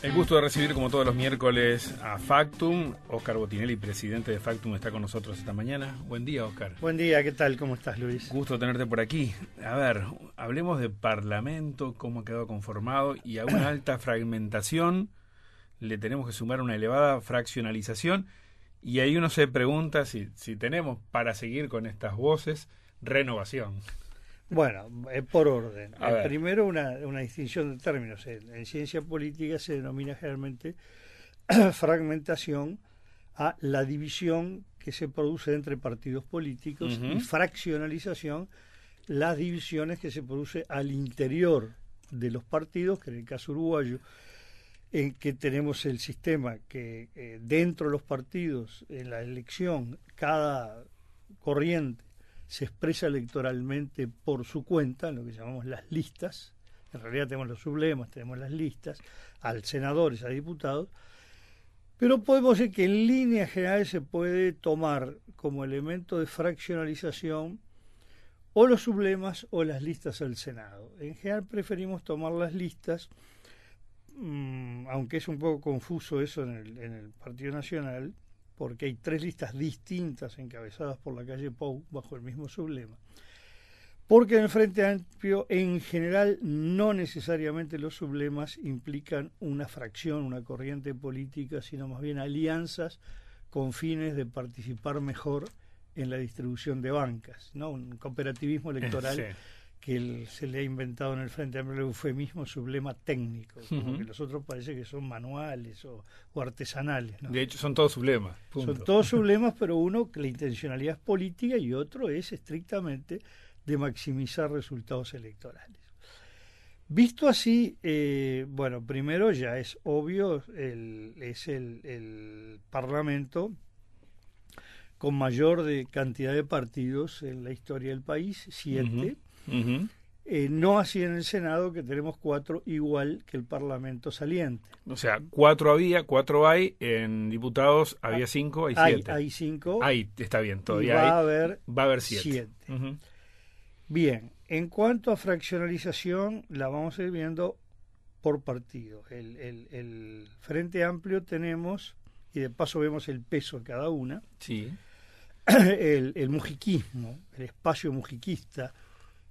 El gusto de recibir como todos los miércoles a Factum. Oscar Botinelli, presidente de Factum, está con nosotros esta mañana. Buen día, Oscar. Buen día, ¿qué tal? ¿Cómo estás, Luis? Gusto tenerte por aquí. A ver, hablemos de Parlamento, cómo ha quedado conformado y a una alta fragmentación le tenemos que sumar una elevada fraccionalización. Y ahí uno se pregunta si, si tenemos para seguir con estas voces renovación. Bueno, es por orden. Primero, una, una, distinción de términos. En, ciencia política se denomina generalmente fragmentación a la división que se produce entre partidos políticos y fraccionalización las divisiones que se produce al interior de los partidos, que en el caso uruguayo, en que tenemos el sistema que eh, dentro de los partidos, en la elección, cada corriente se expresa electoralmente por su cuenta, lo que llamamos las listas. En realidad tenemos los sublemas, tenemos las listas, al senadores, a diputados. Pero podemos decir que en líneas generales se puede tomar como elemento de fraccionalización o los sublemas o las listas al Senado. En general preferimos tomar las listas, mm, aunque es un poco confuso eso en en el Partido Nacional, porque hay tres listas distintas encabezadas por la calle Pou bajo el mismo sublema. Porque en el Frente Amplio, en general, no necesariamente los sublemas implican una fracción, una corriente política, sino más bien alianzas con fines de participar mejor en la distribución de bancas, ¿no? Un cooperativismo electoral que se le ha inventado en el Frente Amplio el eufemismo sublema técnico, porque los otros parece que son manuales o, artesanales. De hecho, son todos sublemas. Son todos sublemas, pero uno que la intencionalidad es política y otro es estrictamente de maximizar resultados electorales. Visto así, eh, bueno, primero ya es obvio, el, es el, el Parlamento con mayor de cantidad de partidos en la historia del país, siete. Eh, no así en el Senado, que tenemos cuatro, igual que el Parlamento saliente. O sea, cuatro había, cuatro hay, en diputados había ah, cinco, hay siete. Hay cinco. Ahí está bien, todavía va A haber va a haber siete. Bien, en cuanto a fraccionalización, la vamos a ir viendo por partido. El, el, Frente Amplio tenemos, y de paso vemos el peso de cada una. Sí. El, el mujiquismo, el espacio mujiquista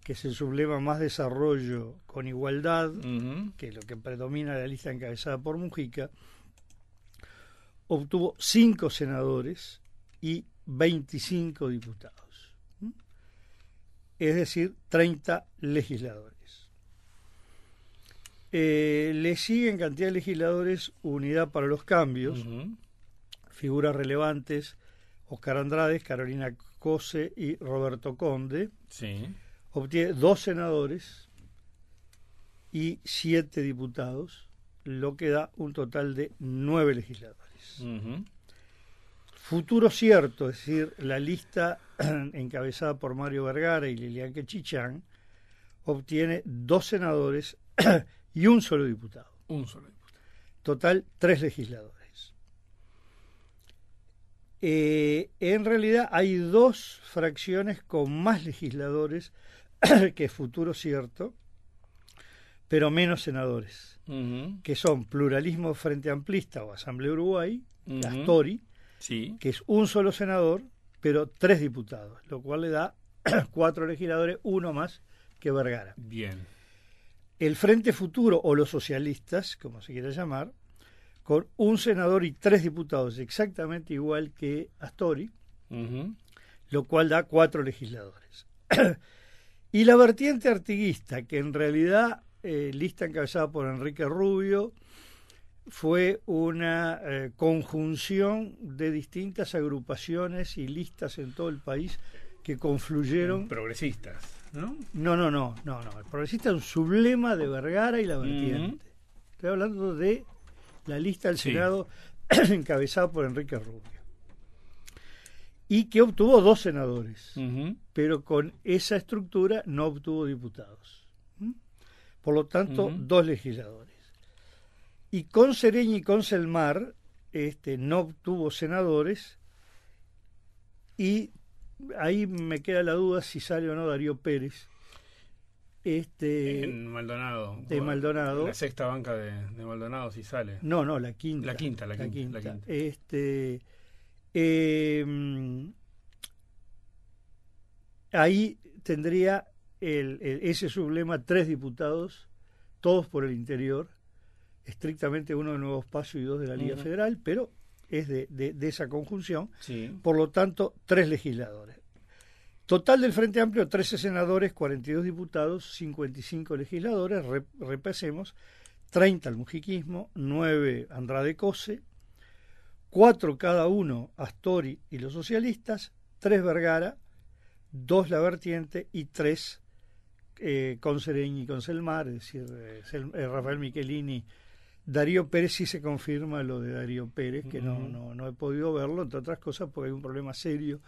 que es el sublema más desarrollo con igualdad, que es lo que predomina en la lista encabezada por Mujica, obtuvo cinco senadores y 25 diputados, es decir, 30 legisladores. Eh, le sigue en cantidad de legisladores Unidad para los Cambios, figuras relevantes, Oscar Andrade, Carolina Cose y Roberto Conde. Sí obtiene dos senadores y siete diputados, lo que da un total de nueve legisladores. Futuro cierto, es decir, la lista encabezada por Mario Vergara y Lilian Quechichán obtiene dos senadores y un solo diputado. Un solo diputado. Total, tres legisladores. Eh, en realidad hay dos fracciones con más legisladores que es futuro cierto, pero menos senadores, que son Pluralismo Frente Amplista o Asamblea Uruguay, Astori, que es un solo senador, pero tres diputados, lo cual le da cuatro legisladores, uno más que Vergara. Bien. El Frente Futuro o los socialistas, como se quiera llamar, con un senador y tres diputados, exactamente igual que Astori, lo cual da cuatro legisladores. Y la vertiente artiguista, que en realidad, eh, lista encabezada por Enrique Rubio, fue una eh, conjunción de distintas agrupaciones y listas en todo el país que confluyeron. Progresistas, ¿no? No, no, no, no, no. El progresista es un sublema de Vergara y la vertiente. Estoy hablando de la lista del Senado encabezada por Enrique Rubio y que obtuvo dos senadores, pero con esa estructura no obtuvo diputados. Por lo tanto, dos legisladores. Y con Sereña y con Selmar este, no obtuvo senadores y ahí me queda la duda si sale o no Darío Pérez. Este, en Maldonado. De Maldonado. La sexta banca de, Maldonado si sale. No, no, la quinta. La quinta, la, quinta, La quinta. Este, eh, ahí tendría el, ese sublema tres diputados, todos por el interior, estrictamente uno de Nuevo Espacio y dos de la Liga Federal, pero es de, de, esa conjunción. Por lo tanto, tres legisladores. Total del Frente Amplio, 13 senadores, 42 diputados, 55 legisladores, repasemos, 30 al mujiquismo, 9 Andrade Cose, 4 cada uno Astori y los socialistas, 3 Vergara, 2 La Vertiente y 3 eh, Concereñi y Conselmar, es decir, eh, eh, Rafael Michelini, Darío Pérez sí se confirma lo de Darío Pérez, que no, no, no he podido verlo, entre otras cosas porque hay un problema serio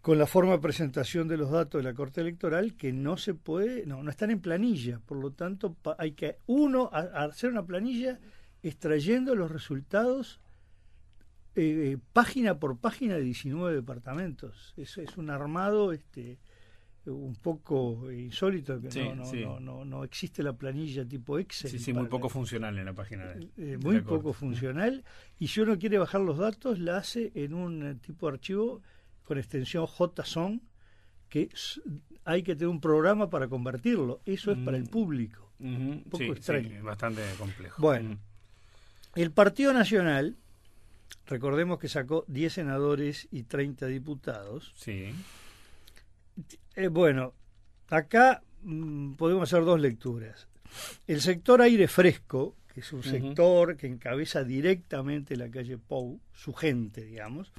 con la forma de presentación de los datos de la Corte Electoral que no se puede, no, no están en planilla, por lo tanto hay que uno hacer una planilla extrayendo los resultados eh, página por página de 19 departamentos. Es, es un armado este un poco insólito que no, no, no, no, existe la planilla tipo Excel. Sí, sí, muy poco funcional en la página. De, eh, muy poco funcional. Y si uno quiere bajar los datos, la hace en un eh, tipo de archivo con extensión JSON, que hay que tener un programa para convertirlo. Eso es para el mm. público. un poco extraño. bastante complejo. Bueno, mm. el Partido Nacional, recordemos que sacó 10 senadores y 30 diputados. Sí. Eh, bueno, acá mm, podemos hacer dos lecturas. El sector aire fresco, que es un sector que encabeza directamente la calle Pou, su gente, digamos,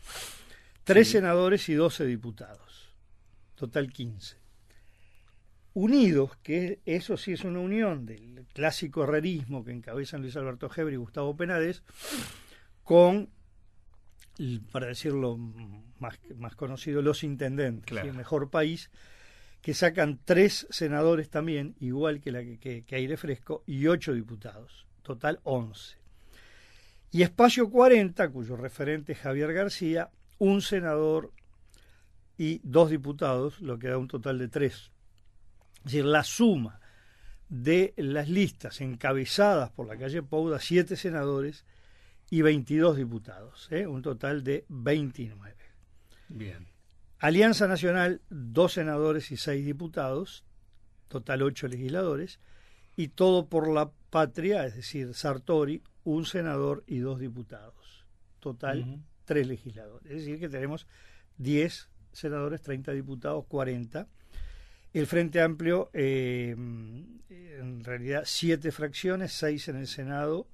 Tres senadores y doce diputados. Total quince. Unidos, que eso sí es una unión del clásico herrerismo que encabezan Luis Alberto Gebre y Gustavo Penades, con, para decirlo más, más conocido, los intendentes, el mejor país, que sacan tres senadores también, igual que, la que, que Aire Fresco, y ocho diputados. Total once. Y Espacio 40, cuyo referente es Javier García, un senador y dos diputados, lo que da un total de tres. Es decir, la suma de las listas encabezadas por la calle Pouda, siete senadores y 22 diputados, ¿eh? un total de 29. Bien. Alianza Nacional, dos senadores y seis diputados, total ocho legisladores, y todo por la patria, es decir, Sartori, un senador y dos diputados, total tres legisladores. Es decir, que tenemos 10 senadores, 30 diputados, 40. El Frente Amplio, eh, en realidad, siete fracciones, seis en el Senado,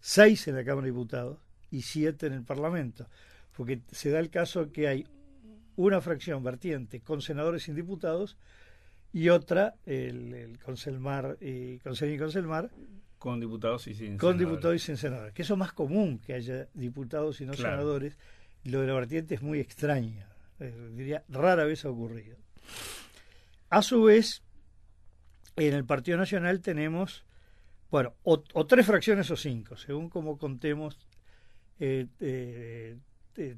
seis en la Cámara de Diputados y siete en el Parlamento. Porque se da el caso que hay una fracción vertiente con senadores sin diputados y otra, el, el Conselmar, eh, y Conselmar, con diputados y sin Con diputados y sin senadores. Que eso es más común, que haya diputados y no senadores. Lo de la vertiente es muy extraño. Eh, diría, rara vez ha ocurrido. A su vez, en el Partido Nacional tenemos, bueno, o, tres fracciones o cinco, según como contemos eh, eh,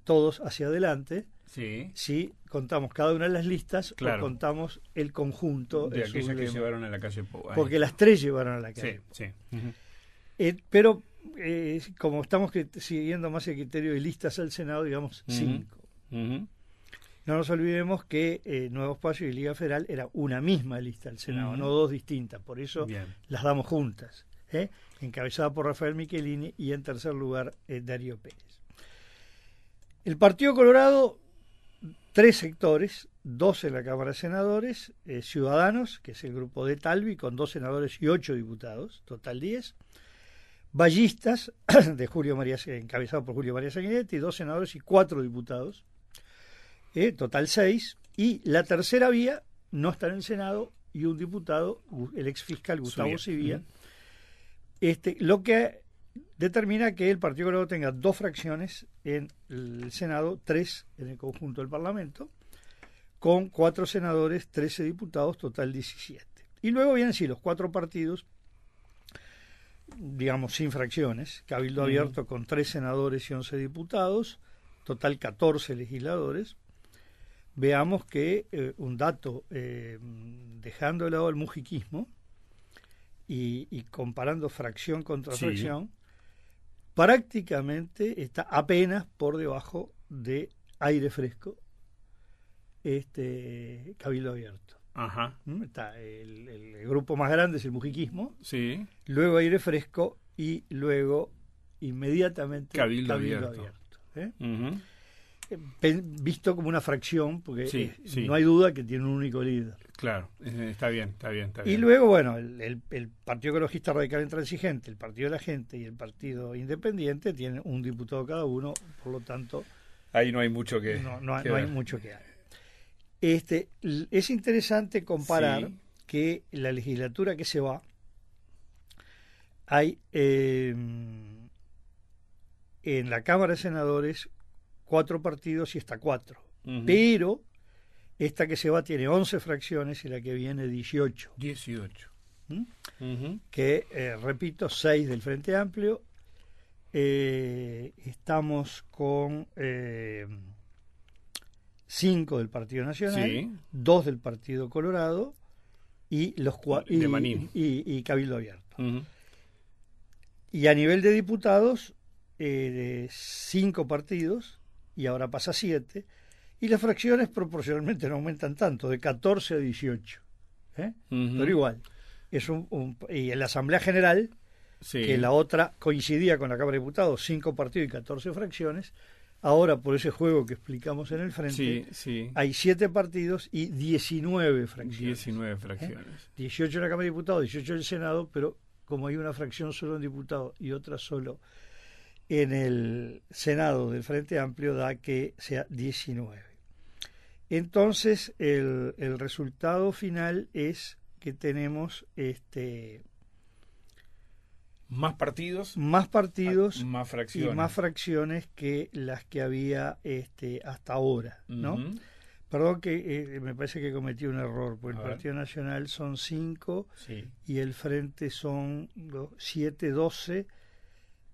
todos hacia adelante. Sí. Si contamos cada una de las listas o contamos el conjunto. De aquellas que llevaron a la calle Porque las tres llevaron a la calle Sí, eh, pero eh, como estamos siguiendo más el criterio de listas al Senado, digamos cinco. No nos olvidemos que eh, Nuevo Espacio y Liga Federal era una misma lista al Senado, no dos distintas. Por eso las damos juntas. Encabezada por Rafael Michelini y en tercer lugar Darío Pérez. El Partido Colorado tres sectores, dos en la Cámara de Senadores, eh, Ciudadanos, que es el grupo de Talvi, con dos senadores y ocho diputados, total diez, Ballistas, de Julio María, encabezado por Julio María Sanguinetti, dos senadores y cuatro diputados, eh, total seis, y la tercera vía no está en el Senado y un diputado, el ex fiscal Gustavo Civía, este, lo que determina que el Partido Colorado tenga dos fracciones en el Senado, tres en el conjunto del Parlamento, con cuatro senadores, trece diputados, total 17. Y luego vienen, sí, los cuatro partidos, digamos, sin fracciones, Cabildo Abierto con tres senadores y once diputados, total 14 legisladores, veamos que eh, un dato, eh, dejando de lado el mujiquismo y, comparando fracción contra fracción, prácticamente está apenas por debajo de aire fresco, este cabildo abierto. Ajá. ¿Mm? Está el, grupo más grande es el mujiquismo, sí. luego aire fresco y luego inmediatamente cabildo, abierto. ¿eh? Visto como una fracción, porque eh, no hay duda que tiene un único líder. Claro, está bien, está bien. Está bien. Y luego, bueno, el, Partido Ecologista Radical Intransigente, el Partido de la Gente y el Partido Independiente tienen un diputado cada uno, por lo tanto... Ahí no hay mucho que... No, no, hay mucho que hacer. Este, es interesante comparar que la legislatura que se va, hay eh, en la Cámara de Senadores cuatro partidos y está cuatro. Pero esta que se va tiene 11 fracciones y la que viene 18. 18. ¿Mm? Que, eh, repito, 6 del Frente Amplio. Eh, estamos con 5 del Partido Nacional, 2 del Partido Colorado y los y, y, Cabildo Abierto. Y a nivel de diputados, eh, cinco partidos y ahora pasa a siete, y las fracciones proporcionalmente no aumentan tanto, de 14 a 18. ¿eh? Pero igual, es un, y en la Asamblea General, que la otra coincidía con la Cámara de Diputados, cinco partidos y 14 fracciones, ahora por ese juego que explicamos en el frente, hay siete partidos y 19 fracciones. 19 fracciones. 18 en la Cámara de Diputados, 18 en el Senado, pero como hay una fracción solo en diputados y otra solo en el Senado del Frente Amplio da que sea 19. Entonces, el, el resultado final es que tenemos este más partidos más partidos más fracciones. y más fracciones que las que había este hasta ahora no perdón que eh, me parece que cometí un error porque el Partido Nacional son cinco y el Frente son siete doce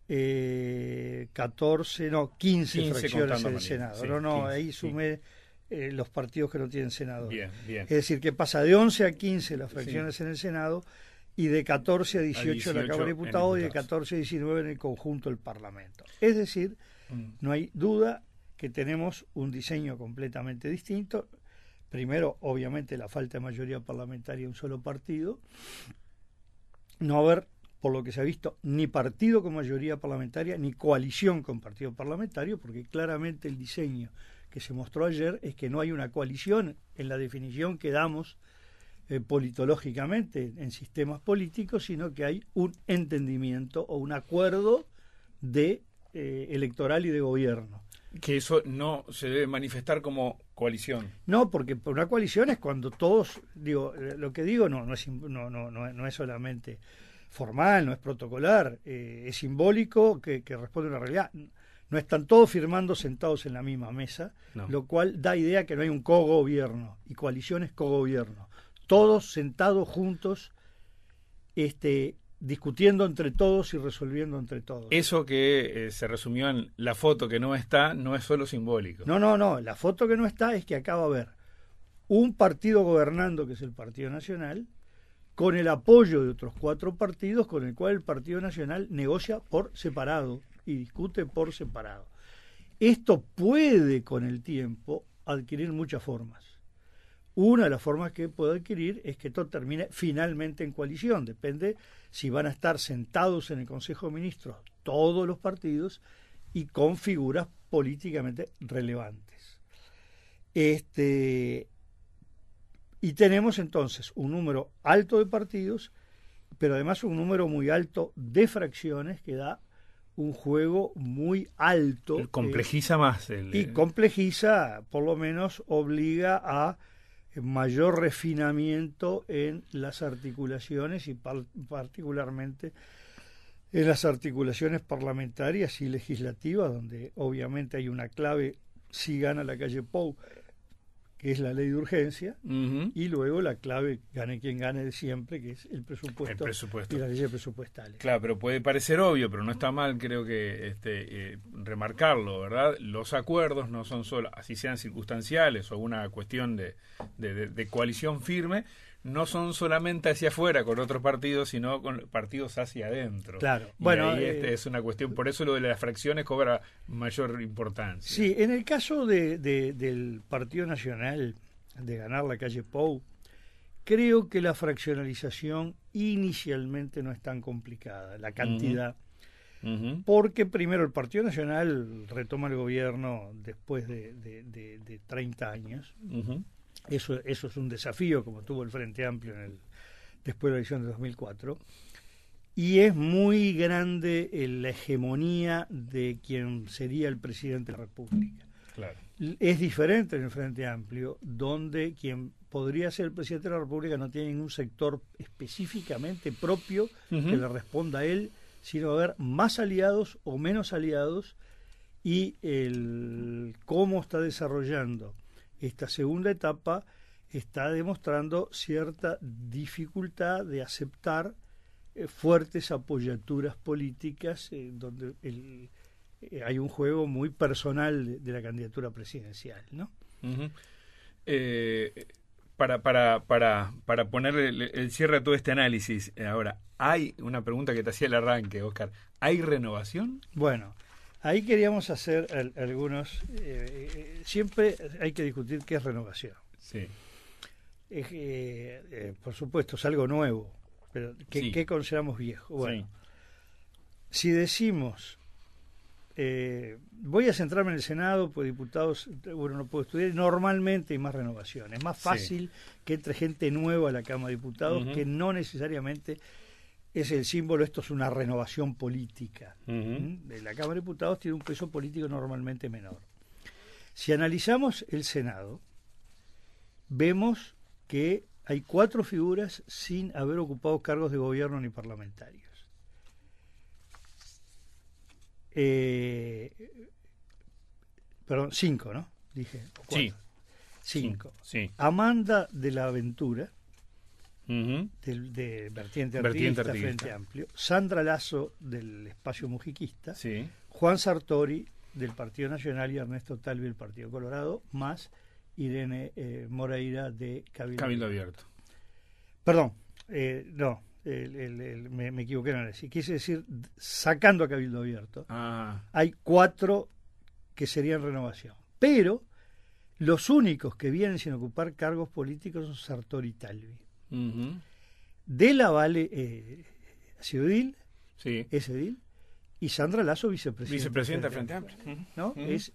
eh, 14, no, 15, fracciones en el Senado. no, no, ahí sumé eh, los partidos que no tienen senador. Bien, bien. Es decir, que pasa de 11 a 15 las fracciones en el Senado y de 14 a 18, en la Cámara de Diputados y de 14 a 19 en el conjunto del Parlamento. Es decir, mm. no hay duda que tenemos un diseño completamente distinto. Primero, obviamente, la falta de mayoría parlamentaria en un solo partido. No haber por lo que se ha visto, ni partido con mayoría parlamentaria, ni coalición con partido parlamentario, porque claramente el diseño que se mostró ayer es que no hay una coalición en la definición que damos eh, politológicamente en sistemas políticos, sino que hay un entendimiento o un acuerdo de eh, electoral y de gobierno. Que eso no se debe manifestar como coalición. No, porque una coalición es cuando todos, digo, eh, lo que digo no, no, es, no, no, no es solamente formal, no es protocolar, eh, es simbólico que, responde a una realidad. No están todos firmando sentados en la misma mesa, lo cual da idea que no hay un cogobierno y coaliciones cogobierno. Todos sentados juntos, este, discutiendo entre todos y resolviendo entre todos. Eso que eh, se resumió en la foto que no está, no es solo simbólico. No, no, no. La foto que no está es que acaba de haber un partido gobernando, que es el Partido Nacional, con el apoyo de otros cuatro partidos con el cual el Partido Nacional negocia por separado y discute por separado. Esto puede con el tiempo adquirir muchas formas. Una de las formas que puede adquirir es que esto termine finalmente en coalición. Depende si van a estar sentados en el Consejo de Ministros todos los partidos y con figuras políticamente relevantes. Este, y tenemos entonces un número alto de partidos, pero además un número muy alto de fracciones que da un juego muy alto. complejiza más. El, y complejiza, por lo menos obliga a mayor refinamiento en las articulaciones y particularmente en las articulaciones parlamentarias y legislativas, donde obviamente hay una clave si gana la calle Pou que es la ley de urgencia, y luego la clave, gane quien gane de siempre, que es el presupuesto, presupuesto. y las leyes presupuestales. Claro, pero puede parecer obvio, pero no está mal, creo que este, eh, remarcarlo, ¿verdad? Los acuerdos no son solo, así sean circunstanciales o una cuestión de, de coalición firme, no son solamente hacia afuera con otros partidos, sino con partidos hacia adentro. Claro. bueno, ahí este es una cuestión, por eso lo de las fracciones cobra mayor importancia. Sí, en el caso de, del Partido Nacional de ganar la calle Pou, creo que la fraccionalización inicialmente no es tan complicada, la cantidad. Porque primero el Partido Nacional retoma el gobierno después de, de, 30 años. Eso, eso es un desafío, como tuvo el Frente Amplio en el, después de la elección de 2004. Y es muy grande la hegemonía de quien sería el presidente de la República. Es diferente en el Frente Amplio, donde quien podría ser el presidente de la República no tiene ningún sector específicamente propio que le responda a él, sino haber más aliados o menos aliados y el cómo está desarrollando esta segunda etapa está demostrando cierta dificultad de aceptar eh, fuertes apoyaturas políticas eh, donde eh, hay un juego muy personal de, la candidatura presidencial, ¿no? para, para, para, para poner el, cierre a todo este análisis, ahora, hay una pregunta que te hacía el arranque, Oscar. ¿Hay renovación? Bueno, Ahí queríamos hacer algunos. Eh, eh, siempre hay que discutir qué es renovación. Sí. Eh, por supuesto, es algo nuevo, pero ¿qué, consideramos viejo? Bueno, si decimos, voy a centrarme en el Senado, pues diputados, uno no puede estudiar, normalmente hay más renovación. Es más fácil que entre gente nueva a la Cámara de Diputados que no necesariamente es el símbolo, esto es una renovación política. de La Cámara de Diputados tiene un peso político normalmente menor. Si analizamos el Senado, vemos que hay cuatro figuras sin haber ocupado cargos de gobierno ni parlamentarios. Eh, perdón, cinco, ¿no? Dije. Sí. Cinco. Sí. Amanda de la Aventura, de Vertiente Artista, Frente Amplio, Sandra Lazo del Espacio Mujiquista, Juan Sartori del Partido Nacional y Ernesto Talvi del Partido Colorado, más Irene eh, Moreira de Cabildo, Abierto. Perdón, eh, no, me, equivoqué en decir. Quise decir, sacando a Cabildo Abierto, ah. hay cuatro que serían renovación. Pero los únicos que vienen sin ocupar cargos políticos son Sartori y Talvi de la Vale eh, Ciudil, sí. es edil, y Sandra Lazo, vicepresidenta. Vicepresidenta Frente Amplio. ¿no? Es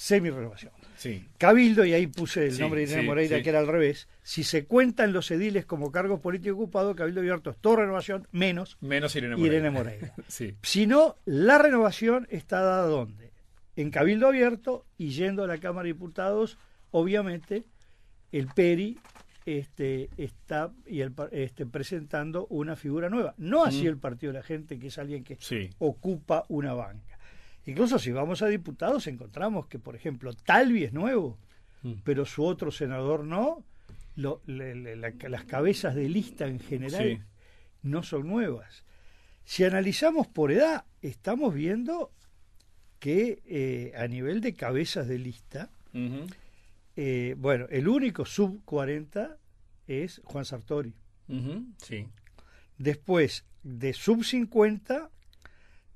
semi-renovación. Sí. Cabildo, y ahí puse el nombre de Irene Moreira, que era al revés. Si se cuentan los ediles como cargos políticos ocupados, Cabildo Abierto es toda renovación, menos, menos Irene Moreira. sí. Si no, la renovación está dada ¿dónde? En Cabildo Abierto y yendo a la Cámara de Diputados, obviamente, el PERI este, está y el, este, presentando una figura nueva. No así el Partido de la Gente, que es alguien que ocupa una banca. Incluso si vamos a diputados encontramos que, por ejemplo, Talvi es nuevo, mm. pero su otro senador no. las cabezas de lista en general no son nuevas. Si analizamos por edad, estamos viendo que eh, a nivel de cabezas de lista, eh, bueno, el único sub 40 es Juan Sartori. sí. Después, de sub 50,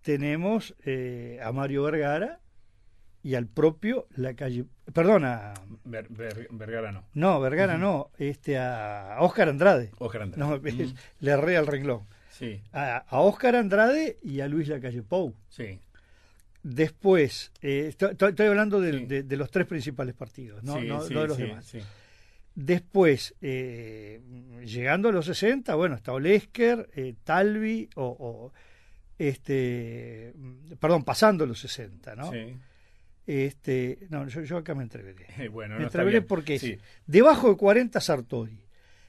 tenemos eh, a Mario Vergara y al propio la calle. Perdona. Vergara no. No, Vergara no. Este, a Oscar Andrade. Oscar Andrade. No, le erré al renglón. Sí. A, Oscar Andrade y a Luis Lacalle Pou. Sí. Después, eh, estoy, hablando de, los tres principales partidos, no, no, de los demás. Después, eh, llegando a los 60, bueno, está Olesker, eh, Talvi, o, este, perdón, pasando los 60, ¿no? Sí. Este, no, yo, acá me entreveré. bueno, me entreveré porque debajo de 40 Sartori,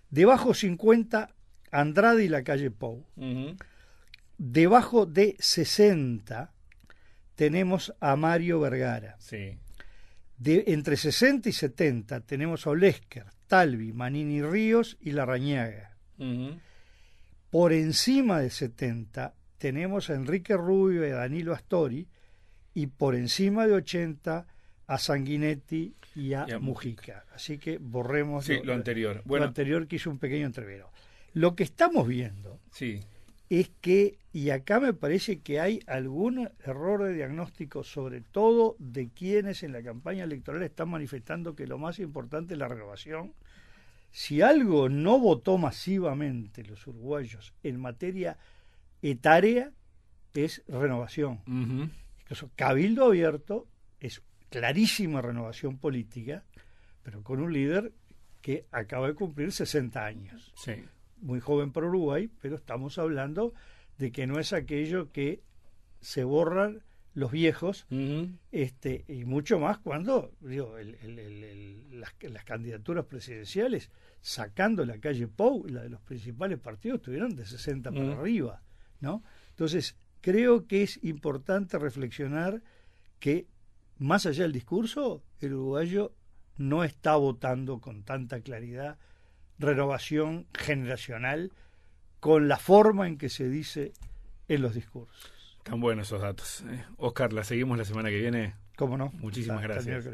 debajo 50 Andrade y la calle Pou, debajo de 60 tenemos a Mario Vergara. Sí. De, entre 60 y 70 tenemos a Olesker, Talvi, Manini Ríos y Larrañaga. Por encima de 70 tenemos a Enrique Rubio y a Danilo Astori y por encima de 80 a Sanguinetti y a, Mujica. Así que borremos lo, anterior. Bueno, lo anterior que hizo un pequeño entrevero. Lo que estamos viendo sí. Es que, y acá me parece que hay algún error de diagnóstico, sobre todo de quienes en la campaña electoral están manifestando que lo más importante es la renovación. Si algo no votó masivamente los uruguayos en materia etaria, es renovación. Cabildo Abierto es clarísima renovación política, pero con un líder que acaba de cumplir 60 años. Muy joven para Uruguay, pero estamos hablando de que no es aquello que se borran los viejos, este, y mucho más cuando digo, las, candidaturas presidenciales, sacando la calle Pou, la de los principales partidos, tuvieron de 60 para arriba. ¿no? Entonces, creo que es importante reflexionar que más allá del discurso, el uruguayo no está votando con tanta claridad renovación generacional con la forma en que se dice en los discursos. Tan buenos esos datos. ¿eh? Oscar, la seguimos la semana que viene. ¿Cómo no? Muchísimas gracias.